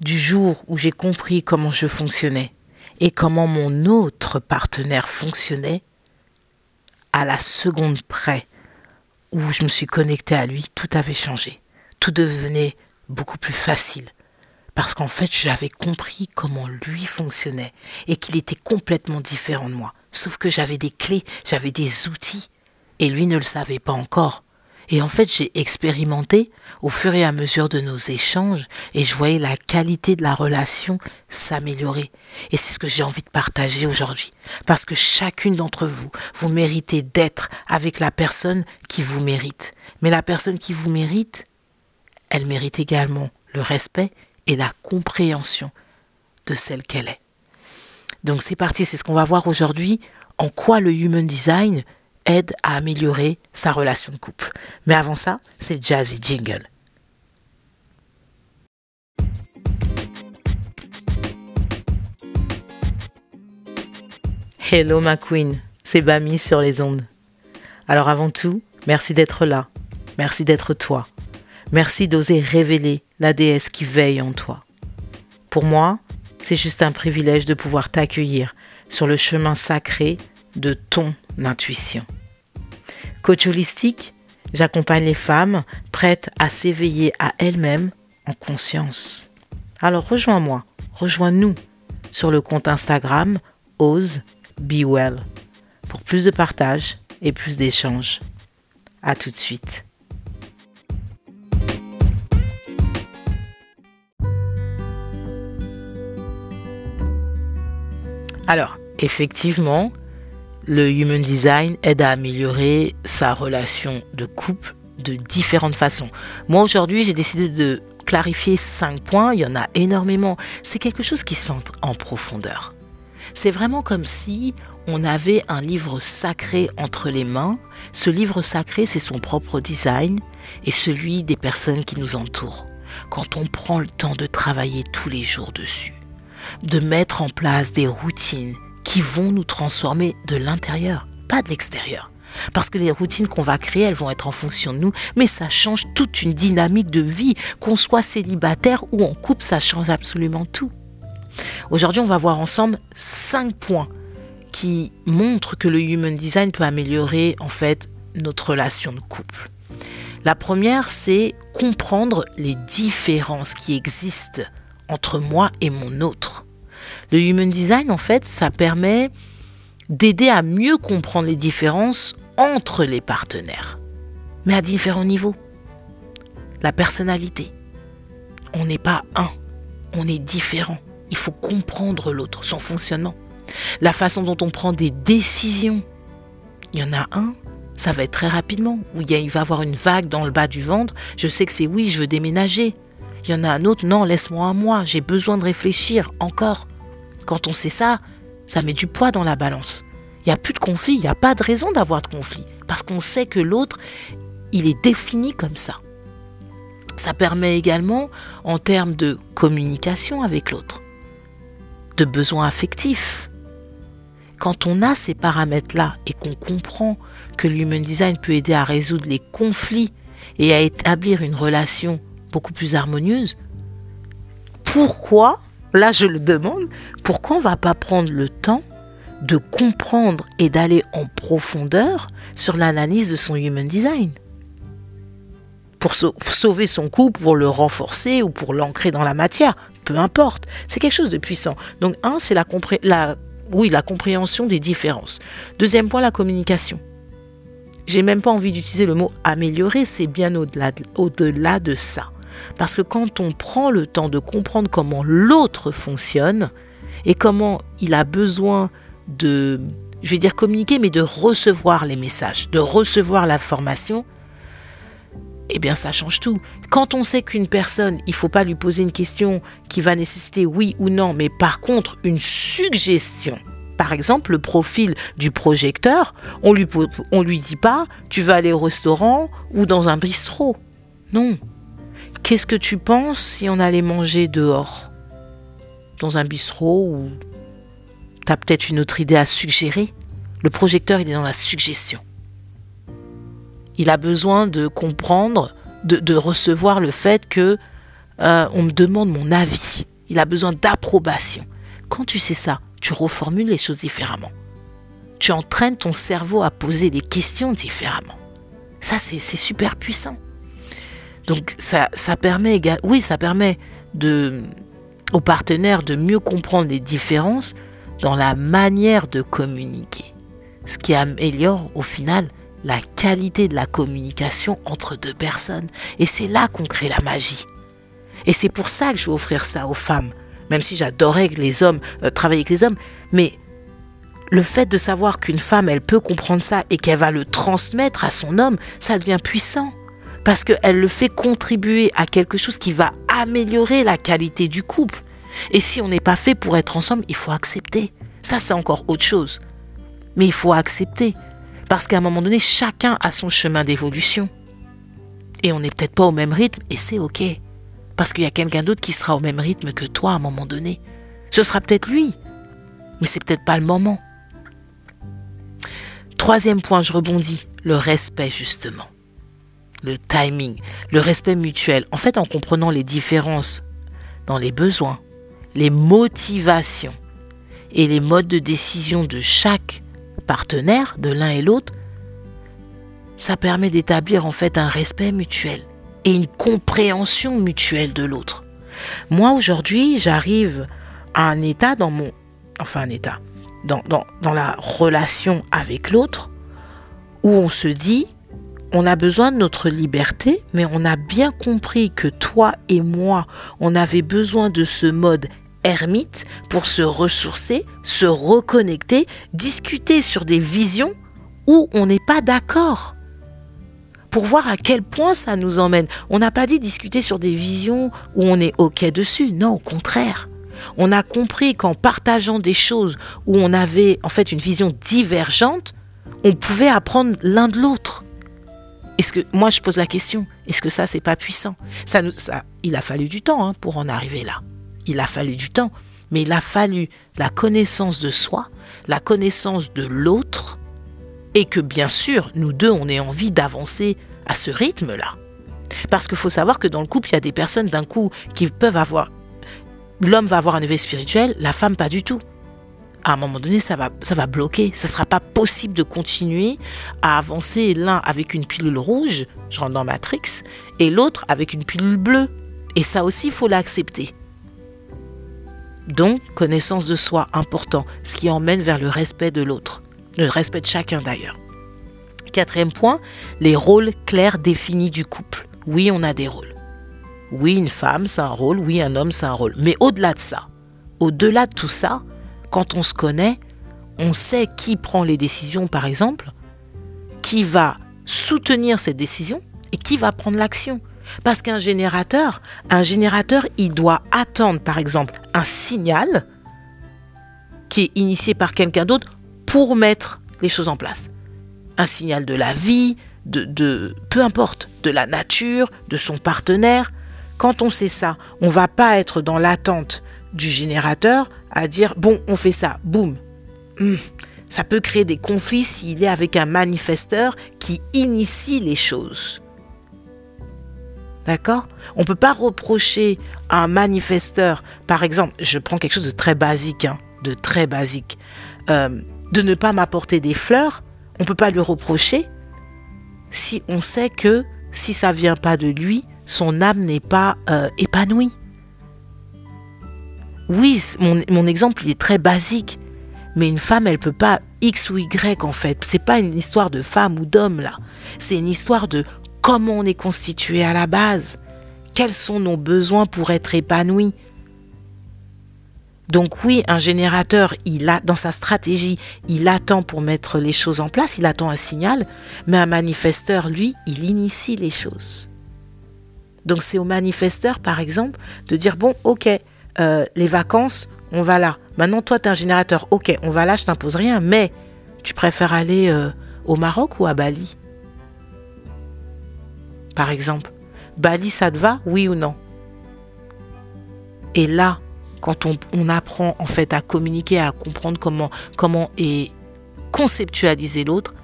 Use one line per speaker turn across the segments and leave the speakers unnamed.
du jour où j'ai compris comment je fonctionnais et comment mon autre partenaire fonctionnait, à la seconde près où je me suis connectée à lui, tout avait changé. Tout devenait beaucoup plus facile. Parce qu'en fait, j'avais compris comment lui fonctionnait et qu'il était complètement différent de moi. Sauf que j'avais des clés, j'avais des outils. Et lui ne le savait pas encore. Et en fait, j'ai expérimenté au fur et à mesure de nos échanges et je voyais la qualité de la relation s'améliorer. Et c'est ce que j'ai envie de partager aujourd'hui. Parce que chacune d'entre vous, vous méritez d'être avec la personne qui vous mérite. Mais la personne qui vous mérite, elle mérite également le respect et la compréhension de celle qu'elle est. Donc c'est parti, c'est ce qu'on va voir aujourd'hui, en quoi le Human Design aide à améliorer sa relation de couple. Mais avant ça, c'est Jazzy Jingle. Hello ma queen, c'est Bami sur les ondes. Alors avant tout, merci d'être là, merci d'être toi, merci d'oser révéler la déesse qui veille en toi. Pour moi, c'est juste un privilège de pouvoir t'accueillir sur le chemin sacré de ton intuition. Coach holistique, j'accompagne les femmes prêtes à s'éveiller à elles-mêmes en conscience. Alors rejoins-moi, rejoins-nous sur le compte Instagram Ose Be Well pour plus de partage et plus d'échanges. À tout de suite. Alors, effectivement, le Human Design aide à améliorer sa relation de couple de différentes façons. Moi, aujourd'hui, j'ai décidé de clarifier cinq points. Il y en a énormément. C'est quelque chose qui se fait en profondeur. C'est vraiment comme si on avait un livre sacré entre les mains. Ce livre sacré, c'est son propre design et celui des personnes qui nous entourent. Quand on prend le temps de travailler tous les jours dessus, de mettre en place des routines qui vont nous transformer de l'intérieur, pas de l'extérieur. Parce que les routines qu'on va créer, elles vont être en fonction de nous, mais ça change toute une dynamique de vie, qu'on soit célibataire ou en couple, ça change absolument tout. Aujourd'hui, on va voir ensemble cinq points qui montrent que le human design peut améliorer en fait notre relation de couple. La première, c'est comprendre les différences qui existent entre moi et mon autre. Le human design, en fait, ça permet d'aider à mieux comprendre les différences entre les partenaires, mais à différents niveaux. La personnalité. On n'est pas un, on est différent. Il faut comprendre l'autre, son fonctionnement. La façon dont on prend des décisions. Il y en a un, ça va être très rapidement, où il, va avoir une vague dans le bas du ventre. Je sais que c'est oui, je veux déménager. Il y en a un autre, non, laisse-moi un mois, j'ai besoin de réfléchir encore. Quand on sait ça, ça met du poids dans la balance. Il n'y a plus de conflit, il n'y a pas de raison d'avoir de conflit, parce qu'on sait que l'autre, il est défini comme ça. Ça permet également, en termes de communication avec l'autre, de besoins affectifs. Quand on a ces paramètres-là et qu'on comprend que l'human design peut aider à résoudre les conflits et à établir une relation beaucoup plus harmonieuse, pourquoi, là je le demande, pourquoi on ne va pas prendre le temps de comprendre et d'aller en profondeur sur l'analyse de son human design pour sauver son couple, pour le renforcer ou pour l'ancrer dans la matière, peu importe. C'est quelque chose de puissant. Donc un, c'est la, compréhension des différences. Deuxième point, la communication. J'ai même pas envie d'utiliser le mot améliorer, c'est bien au-delà au -delà de ça. Parce que quand on prend le temps de comprendre comment l'autre fonctionne et comment il a besoin de, je vais dire communiquer, mais de recevoir les messages, de recevoir l'information, eh bien ça change tout. Quand on sait qu'une personne, il ne faut pas lui poser une question qui va nécessiter oui ou non, mais par contre une suggestion. Par exemple, le profil du projecteur, on lui on lui dit pas tu vas aller au restaurant ou dans un bistrot. Non, Qu'est-ce que tu penses si on allait manger dehors? Dans un bistrot ou tu as peut-être une autre idée à suggérer? Le projecteur, il est dans la suggestion. Il a besoin de comprendre, de, recevoir le fait que euh, on me demande mon avis. Il a besoin d'approbation. Quand tu sais ça, tu reformules les choses différemment. Tu entraînes ton cerveau à poser des questions différemment. Ça, c'est super puissant. Donc, ça, ça permet, oui, ça permet aux partenaires de mieux comprendre les différences dans la manière de communiquer. Ce qui améliore au final la qualité de la communication entre deux personnes. Et c'est là qu'on crée la magie. Et c'est pour ça que je vais offrir ça aux femmes. Même si j'adorais les hommes, euh, travailler avec les hommes. Mais le fait de savoir qu'une femme, elle peut comprendre ça et qu'elle va le transmettre à son homme, ça devient puissant. Parce qu'elle le fait contribuer à quelque chose qui va améliorer la qualité du couple. Et si on n'est pas fait pour être ensemble, il faut accepter. Ça, c'est encore autre chose. Mais il faut accepter. Parce qu'à un moment donné, chacun a son chemin d'évolution. Et on n'est peut-être pas au même rythme, et c'est OK. Parce qu'il y a quelqu'un d'autre qui sera au même rythme que toi à un moment donné. Ce sera peut-être lui, mais c'est peut-être pas le moment. Troisième point, je rebondis, le respect justement. Le timing, le respect mutuel. En fait, en comprenant les différences dans les besoins, les motivations et les modes de décision de chaque partenaire, de l'un et l'autre, ça permet d'établir en fait un respect mutuel et une compréhension mutuelle de l'autre. Moi aujourd'hui, j'arrive à un état dans mon... Enfin un état. Dans, dans, dans la relation avec l'autre où on se dit, on a besoin de notre liberté, mais on a bien compris que toi et moi, on avait besoin de ce mode ermite pour se ressourcer, se reconnecter, discuter sur des visions où on n'est pas d'accord. Pour voir à quel point ça nous emmène. On n'a pas dit discuter sur des visions où on est OK dessus. Non, au contraire. On a compris qu'en partageant des choses où on avait en fait une vision divergente, on pouvait apprendre l'un de l'autre. Est-ce que moi je pose la question, est-ce que ça c'est pas puissant? Ça ça il a fallu du temps hein, pour en arriver là il a fallu du temps, mais il a fallu la connaissance de soi, la connaissance de l'autre, et que bien sûr, nous deux, on ait envie d'avancer à ce rythme-là. Parce qu'il faut savoir que dans le couple, il y a des personnes d'un coup qui peuvent avoir... L'homme va avoir un éveil spirituel, la femme pas du tout. À un moment donné, ça va, ça va bloquer. Ce ne sera pas possible de continuer à avancer l'un avec une pilule rouge, je rentre dans Matrix, et l'autre avec une pilule bleue. Et ça aussi, il faut l'accepter. Donc, connaissance de soi, important, ce qui emmène vers le respect de l'autre, le respect de chacun d'ailleurs. Quatrième point, les rôles clairs définis du couple. Oui, on a des rôles. Oui, une femme, c'est un rôle. Oui, un homme, c'est un rôle. Mais au-delà de ça, au-delà de tout ça, quand on se connaît, on sait qui prend les décisions, par exemple, qui va soutenir cette décision et qui va prendre l'action. Parce qu'un générateur, un générateur, il doit attendre, par exemple, un signal qui est initié par quelqu'un d'autre pour mettre les choses en place. Un signal de la vie, de, de, peu importe, de la nature, de son partenaire. Quand on sait ça, on va pas être dans l'attente du générateur à dire bon, on fait ça, boum. Hmm. Ça peut créer des conflits s'il est avec un manifesteur qui initie les choses. D'accord? On ne peut pas reprocher à un manifesteur, par exemple, je prends quelque chose de très basique, hein, de très basique, euh, de ne pas m'apporter des fleurs. On ne peut pas lui reprocher si on sait que si ça vient pas de lui, son âme n'est pas euh, épanouie. Oui, mon, mon, exemple il est très basique, mais une femme elle peut pas X ou Y en fait. C'est pas une histoire de femme ou d'homme là. C'est une histoire de comment on est constitué à la base, quels sont nos besoins pour être épanouis? Donc oui, un générateur, il a dans sa stratégie, il attend pour mettre les choses en place, il attend un signal, mais un manifesteur, lui, il initie les choses. Donc c'est au manifesteur, par exemple, de dire, bon, ok, euh, les vacances, on va là. Maintenant, toi, tu es un générateur, ok, on va là, je t'impose rien, mais tu préfères aller euh, au Maroc ou à Bali? Par exemple. Bali, ça te va, oui ou non? Et là, quand on, apprend en fait à communiquer, à comprendre comment, comment et conceptualiser l'autre,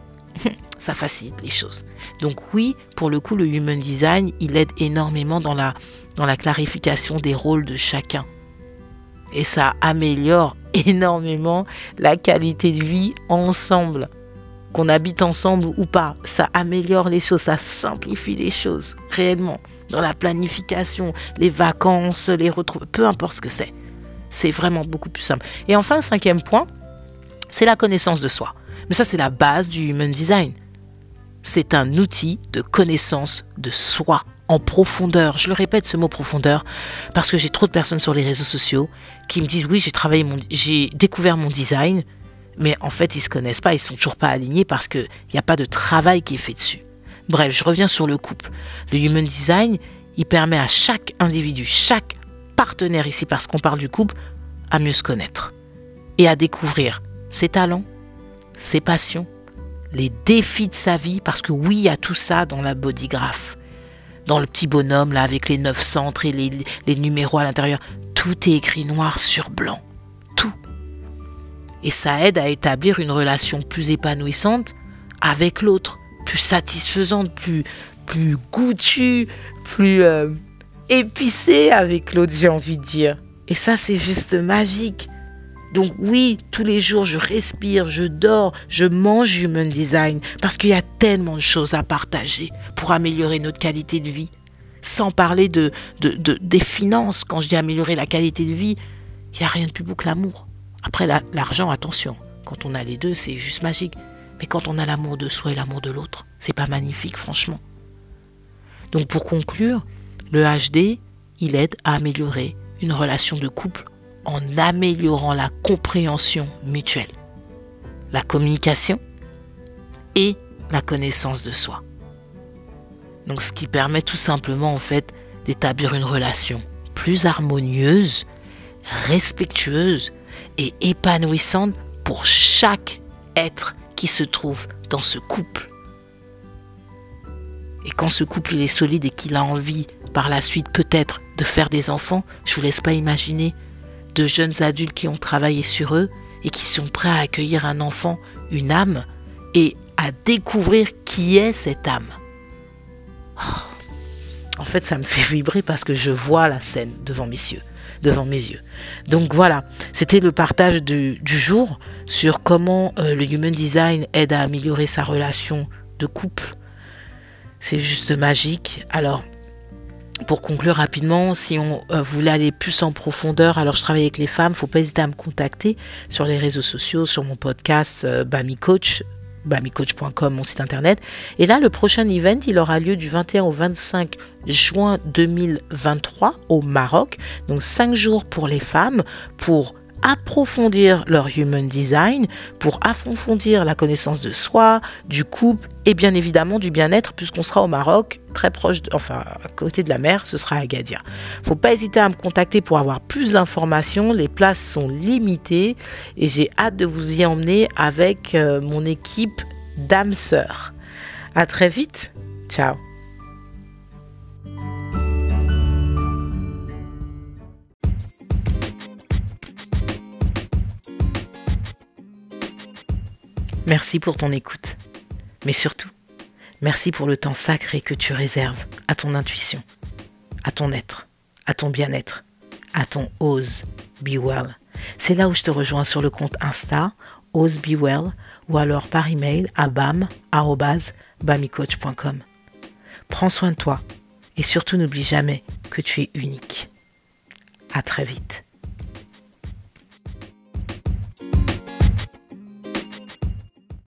ça facilite les choses. Donc oui, pour le coup, le human design, il aide énormément dans dans la clarification des rôles de chacun. Et ça améliore énormément la qualité de vie ensemble. Qu'on habite ensemble ou pas, ça améliore les choses, ça simplifie les choses, réellement. Dans la planification, les vacances, les retrouvailles, peu importe ce que c'est. C'est vraiment beaucoup plus simple. Et enfin, cinquième point, c'est la connaissance de soi. Mais ça, c'est la base du human design. C'est un outil de connaissance de soi en profondeur. Je le répète ce mot profondeur parce que j'ai trop de personnes sur les réseaux sociaux qui me disent oui, j'ai travaillé mon j'ai découvert mon design, mais en fait, ils se connaissent pas, ils sont toujours pas alignés parce qu'il n'y a pas de travail qui est fait dessus. Bref, je reviens sur le couple. Le human design, il permet à chaque individu, chaque partenaire ici parce qu'on parle du couple, à mieux se connaître et à découvrir ses talents, ses passions, les défis de sa vie, parce que oui, il y a tout ça dans la bodygraph. Dans le petit bonhomme, là, avec les neuf centres et les, les numéros à l'intérieur, tout est écrit noir sur blanc. Tout. Et ça aide à établir une relation plus épanouissante avec l'autre, plus satisfaisante, plus, plus goûtue, plus euh, épicée avec l'autre, j'ai envie de dire. Et ça, c'est juste magique. Donc oui, tous les jours, je respire, je dors, je mange Human Design parce qu'il y a tellement de choses à partager pour améliorer notre qualité de vie. Sans parler de, des finances, quand je dis améliorer la qualité de vie, il n'y a rien de plus beau que l'amour. Après, l'argent, attention, quand on a les deux, c'est juste magique. Mais quand on a l'amour de soi et l'amour de l'autre, c'est pas magnifique, franchement. Donc pour conclure, le HD, il aide à améliorer une relation de couple en améliorant la compréhension mutuelle, la communication et la connaissance de soi. Donc ce qui permet tout simplement en fait d'établir une relation plus harmonieuse, respectueuse et épanouissante pour chaque être qui se trouve dans ce couple. Et quand ce couple est solide et qu'il a envie par la suite peut-être de faire des enfants, je vous laisse pas imaginer de jeunes adultes qui ont travaillé sur eux et qui sont prêts à accueillir un enfant, une âme, et à découvrir qui est cette âme. En fait, ça me fait vibrer parce que je vois la scène devant mes yeux. Devant mes yeux. Donc voilà, c'était le partage du, jour sur comment euh, le Human Design aide à améliorer sa relation de couple. C'est juste magique. Alors, pour conclure rapidement, si on euh, voulait aller plus en profondeur, alors je travaille avec les femmes, faut pas hésiter à me contacter sur les réseaux sociaux, sur mon podcast euh, Bami Coach, bamicoach.com, mon site internet. Et là, le prochain event, il aura lieu du 21 au 25 juin 2023 au Maroc. Donc 5 jours pour les femmes pour approfondir leur human design, pour approfondir la connaissance de soi, du couple et bien évidemment du bien-être puisqu'on sera au Maroc, très proche, enfin à côté de la mer, ce sera Agadir. Faut pas hésiter à me contacter pour avoir plus d'informations. Les places sont limitées et j'ai hâte de vous y emmener avec euh, mon équipe d'âmes sœurs. À très vite. Ciao. Merci pour ton écoute. Mais surtout, merci pour le temps sacré que tu réserves à ton intuition, à ton être, à ton bien-être, à ton Ose Be Well. C'est là où je te rejoins sur le compte Insta, Ose Be Well, ou alors par email à bam.bamicoach.com. Prends soin de toi et surtout n'oublie jamais que tu es unique. À très vite.